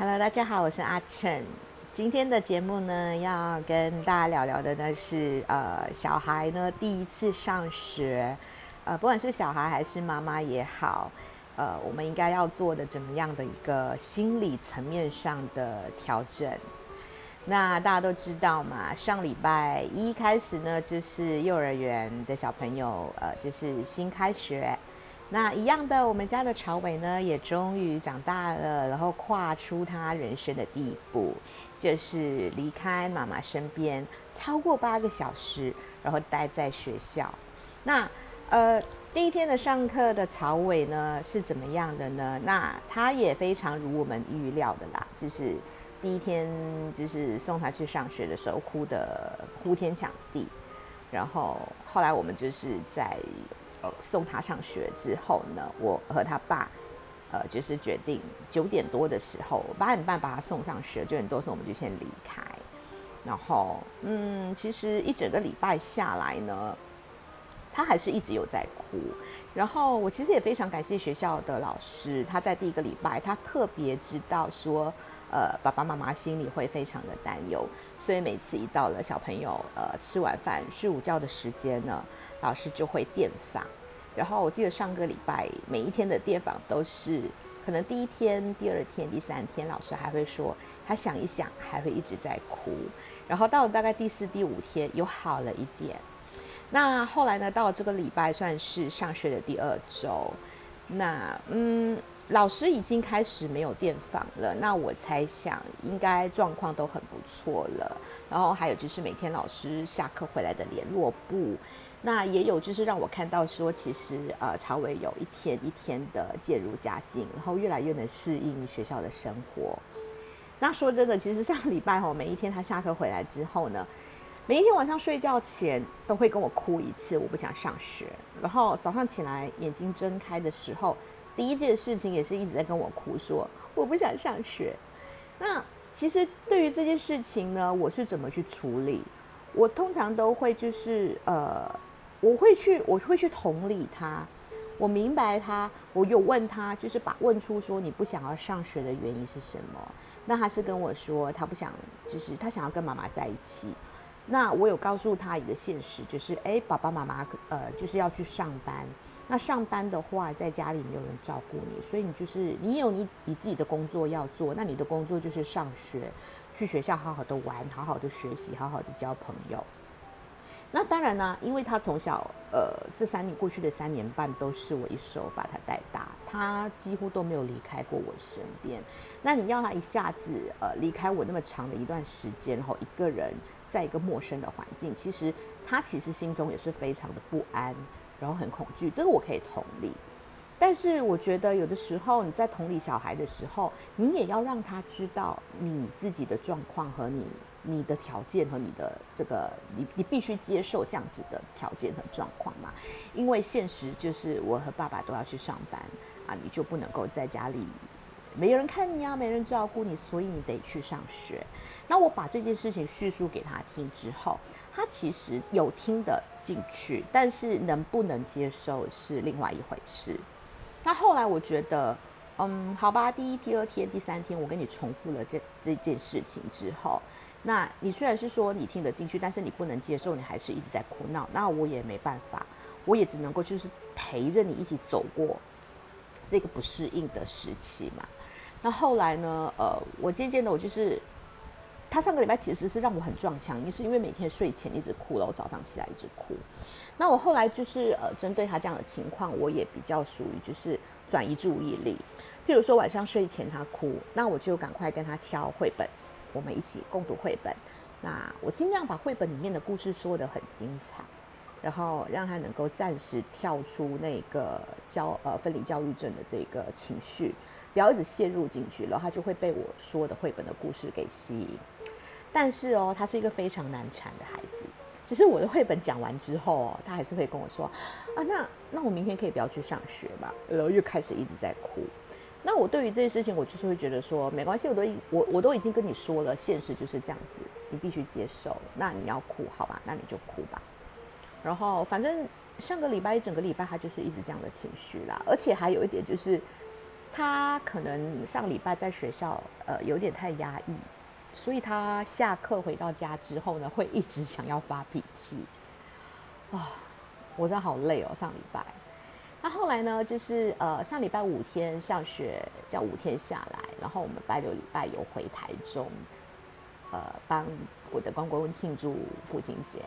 Hello，大家好，我是阿晨。今天的节目呢，要跟大家聊聊的呢是呃，小孩呢第一次上学，呃，不管是小孩还是妈妈也好，呃，我们应该要做的怎么样的一个心理层面上的调整。那大家都知道嘛，上礼拜一开始呢，就是幼儿园的小朋友，呃，就是新开学。那一样的，我们家的朝伟呢，也终于长大了，然后跨出他人生的第一步，就是离开妈妈身边超过八个小时，然后待在学校。那呃，第一天的上课的朝伟呢是怎么样的呢？那他也非常如我们预料的啦，就是第一天就是送他去上学的时候哭的呼天抢地，然后后来我们就是在。呃，送他上学之后呢，我和他爸，呃，就是决定九点多的时候，八点半把他送上学，九点多时候我们就先离开。然后，嗯，其实一整个礼拜下来呢，他还是一直有在哭。然后，我其实也非常感谢学校的老师，他在第一个礼拜，他特别知道说，呃，爸爸妈妈心里会非常的担忧，所以每次一到了小朋友呃吃完饭睡午觉的时间呢。老师就会电访，然后我记得上个礼拜每一天的电访都是，可能第一天、第二天、第三天，老师还会说他想一想，还会一直在哭，然后到了大概第四、第五天又好了一点。那后来呢，到了这个礼拜算是上学的第二周，那嗯，老师已经开始没有电访了，那我猜想应该状况都很不错了。然后还有就是每天老师下课回来的联络簿。那也有，就是让我看到说，其实呃，曹伟有一天一天的渐入佳境，然后越来越能适应学校的生活。那说真的，其实上礼拜吼，每一天他下课回来之后呢，每一天晚上睡觉前都会跟我哭一次，我不想上学。然后早上起来眼睛睁开的时候，第一件事情也是一直在跟我哭，说我不想上学。那其实对于这件事情呢，我是怎么去处理？我通常都会就是呃。我会去，我会去同理他，我明白他，我有问他，就是把问出说你不想要上学的原因是什么？那他是跟我说他不想，就是他想要跟妈妈在一起。那我有告诉他一个现实，就是哎，爸爸妈妈呃就是要去上班。那上班的话，在家里没有人照顾你，所以你就是你有你你自己的工作要做。那你的工作就是上学，去学校好好的玩，好好的学习，好好的交朋友。那当然呢，因为他从小，呃，这三年过去的三年半都是我一手把他带大，他几乎都没有离开过我身边。那你要他一下子，呃，离开我那么长的一段时间后，一个人在一个陌生的环境，其实他其实心中也是非常的不安，然后很恐惧。这个我可以同理，但是我觉得有的时候你在同理小孩的时候，你也要让他知道你自己的状况和你。你的条件和你的这个，你你必须接受这样子的条件和状况嘛？因为现实就是我和爸爸都要去上班啊，你就不能够在家里没人看你啊，没人照顾你，所以你得去上学。那我把这件事情叙述给他听之后，他其实有听得进去，但是能不能接受是另外一回事。那后来我觉得，嗯，好吧，第一、第二天、第三天，我跟你重复了这这件事情之后。那你虽然是说你听得进去，但是你不能接受，你还是一直在哭闹。那我也没办法，我也只能够就是陪着你一起走过这个不适应的时期嘛。那后来呢？呃，我渐渐的，我就是他上个礼拜其实是让我很撞墙，也是因为每天睡前一直哭了，我早上起来一直哭。那我后来就是呃，针对他这样的情况，我也比较属于就是转移注意力。譬如说晚上睡前他哭，那我就赶快跟他挑绘本。我们一起共读绘本，那我尽量把绘本里面的故事说得很精彩，然后让他能够暂时跳出那个教呃分离教育症的这个情绪，不要一直陷入进去，然后他就会被我说的绘本的故事给吸引。但是哦，他是一个非常难缠的孩子。其实我的绘本讲完之后哦，他还是会跟我说啊，那那我明天可以不要去上学嘛？然后又开始一直在哭。那我对于这些事情，我就是会觉得说，没关系，我都我我都已经跟你说了，现实就是这样子，你必须接受。那你要哭，好吧？那你就哭吧。然后反正上个礼拜一整个礼拜，他就是一直这样的情绪啦。而且还有一点就是，他可能上礼拜在学校呃有点太压抑，所以他下课回到家之后呢，会一直想要发脾气。啊，我真的好累哦，上礼拜。那后来呢，就是呃上礼拜五天上学，叫五天下来，然后我们拜六礼拜有回台中，呃帮我的公公庆祝父亲节。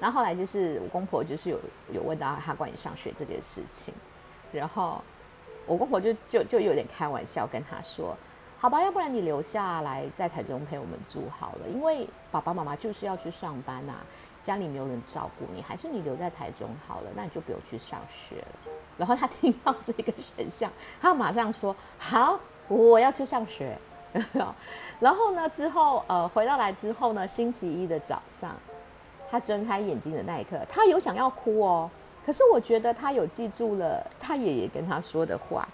然后后来就是我公婆就是有有问到他关于上学这件事情，然后我公婆就就就有点开玩笑跟他说：“好吧，要不然你留下来在台中陪我们住好了，因为爸爸妈妈就是要去上班呐，家里没有人照顾你，还是你留在台中好了，那你就不用去上学了。”然后他听到这个选项，他马上说：“好，我要去上学。”然后呢，之后呃回到来之后呢，星期一的早上。他睁开眼睛的那一刻，他有想要哭哦，可是我觉得他有记住了他爷爷跟他说的话，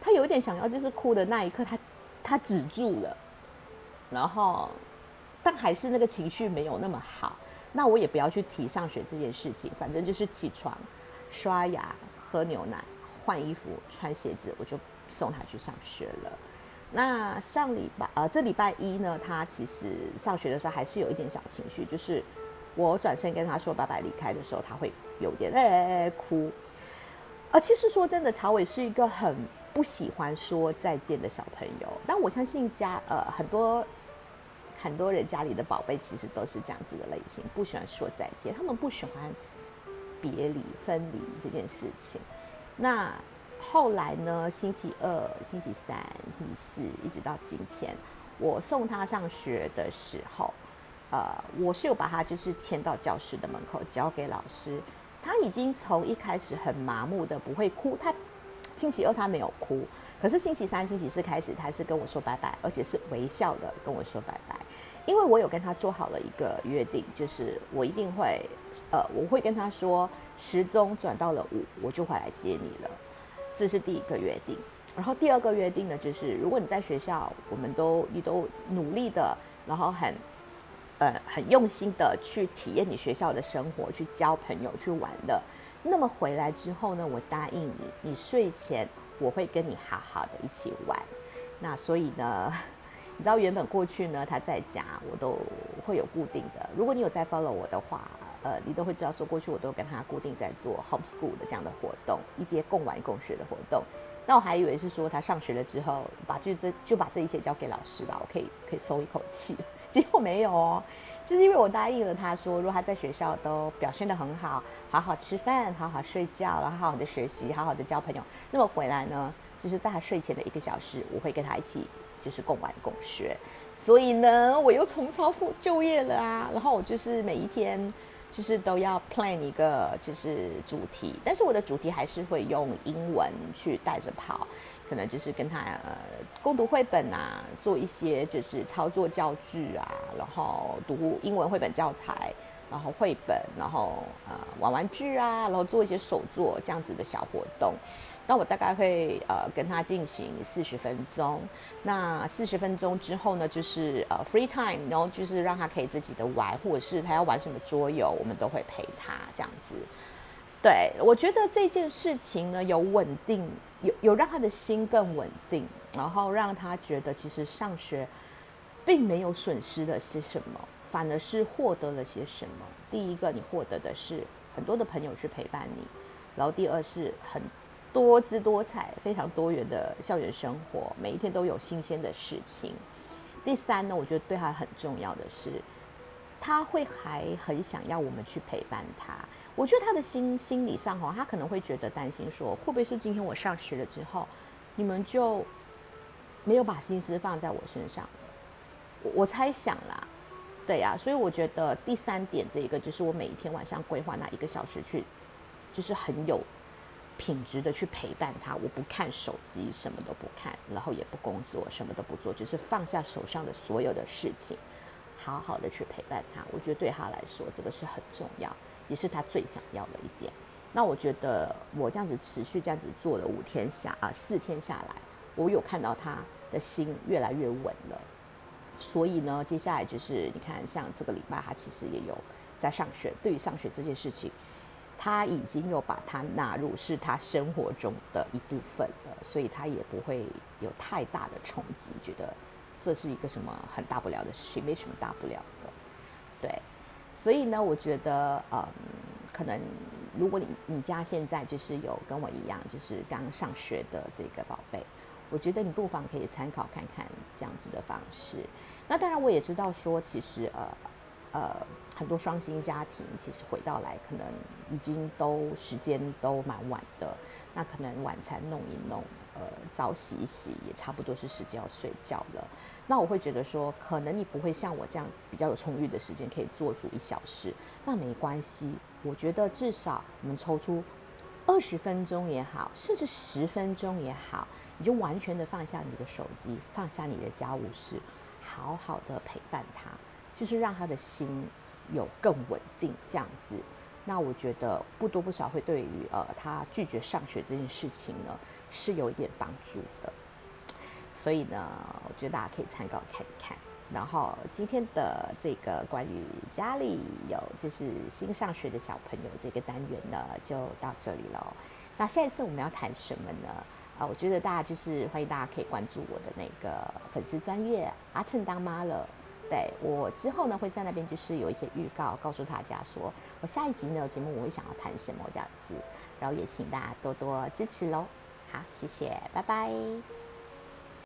他有点想要就是哭的那一刻，他他止住了，然后但还是那个情绪没有那么好，那我也不要去提上学这件事情，反正就是起床、刷牙、喝牛奶、换衣服、穿鞋子，我就送他去上学了。那上礼拜呃这礼拜一呢，他其实上学的时候还是有一点小情绪，就是。我转身跟他说拜拜离开的时候，他会有点哎哭。啊其实说真的，曹伟是一个很不喜欢说再见的小朋友。但我相信家呃很多很多人家里的宝贝其实都是这样子的类型，不喜欢说再见，他们不喜欢别离分离这件事情。那后来呢？星期二、星期三、星期四，一直到今天，我送他上学的时候。呃，我是有把他就是牵到教室的门口，交给老师。他已经从一开始很麻木的不会哭，他星期二他没有哭，可是星期三、星期四开始，他是跟我说拜拜，而且是微笑的跟我说拜拜。因为我有跟他做好了一个约定，就是我一定会，呃，我会跟他说时钟转到了五，我就回来接你了。这是第一个约定。然后第二个约定呢，就是如果你在学校，我们都你都努力的，然后很。呃，很用心的去体验你学校的生活，去交朋友，去玩的。那么回来之后呢，我答应你，你睡前我会跟你好好的一起玩。那所以呢，你知道原本过去呢，他在家我都会有固定的。如果你有在 follow 我的话，呃，你都会知道说过去我都跟他固定在做 homeschool 的这样的活动，一节共玩共学的活动。那我还以为是说他上学了之后，把就这就把这一切交给老师吧，我可以可以松一口气。结果没有哦，就是因为我答应了他说，如果他在学校都表现得很好，好好吃饭，好好睡觉，然后好好的学习，好好的交朋友，那么回来呢，就是在他睡前的一个小时，我会跟他一起就是共玩共学。所以呢，我又重操复就业了啊，然后我就是每一天就是都要 plan 一个就是主题，但是我的主题还是会用英文去带着跑。可能就是跟他呃共读绘本啊，做一些就是操作教具啊，然后读英文绘本教材，然后绘本，然后呃玩玩具啊，然后做一些手作这样子的小活动。那我大概会呃跟他进行四十分钟。那四十分钟之后呢，就是呃 free time，然后就是让他可以自己的玩，或者是他要玩什么桌游，我们都会陪他这样子。对，我觉得这件事情呢，有稳定，有有让他的心更稳定，然后让他觉得其实上学并没有损失了些什么，反而是获得了些什么。第一个，你获得的是很多的朋友去陪伴你，然后第二是很多姿多彩、非常多元的校园生活，每一天都有新鲜的事情。第三呢，我觉得对他很重要的是，他会还很想要我们去陪伴他。我觉得他的心心理上哈，他可能会觉得担心，说会不会是今天我上学了之后，你们就没有把心思放在我身上？我我猜想啦，对呀，所以我觉得第三点这一个就是我每一天晚上规划那一个小时去，就是很有品质的去陪伴他。我不看手机，什么都不看，然后也不工作，什么都不做，就是放下手上的所有的事情，好好的去陪伴他。我觉得对他来说，这个是很重要。也是他最想要的一点。那我觉得我这样子持续这样子做了五天下啊，四天下来，我有看到他的心越来越稳了。所以呢，接下来就是你看，像这个礼拜他其实也有在上学。对于上学这件事情，他已经有把它纳入是他生活中的一部分了，所以他也不会有太大的冲击，觉得这是一个什么很大不了的事情，没什么大不了的。对，所以呢，我觉得，嗯，可能如果你你家现在就是有跟我一样，就是刚上学的这个宝贝，我觉得你不妨可以参考看看这样子的方式。那当然，我也知道说，其实呃呃，很多双薪家庭其实回到来，可能已经都时间都蛮晚的，那可能晚餐弄一弄。呃，澡洗一洗也差不多是时间要睡觉了。那我会觉得说，可能你不会像我这样比较有充裕的时间可以做足一小时，那没关系。我觉得至少我们抽出二十分钟也好，甚至十分钟也好，你就完全的放下你的手机，放下你的家务事，好好的陪伴他，就是让他的心有更稳定这样子。那我觉得不多不少会对于呃他拒绝上学这件事情呢。是有一点帮助的，所以呢，我觉得大家可以参考看一看。然后今天的这个关于家里有就是新上学的小朋友这个单元呢，就到这里喽。那下一次我们要谈什么呢？啊，我觉得大家就是欢迎大家可以关注我的那个粉丝专业阿趁当妈了。对我之后呢，会在那边就是有一些预告，告诉大家说我下一集呢节目我会想要谈什么这样子，然后也请大家多多支持喽。好，谢谢，拜拜。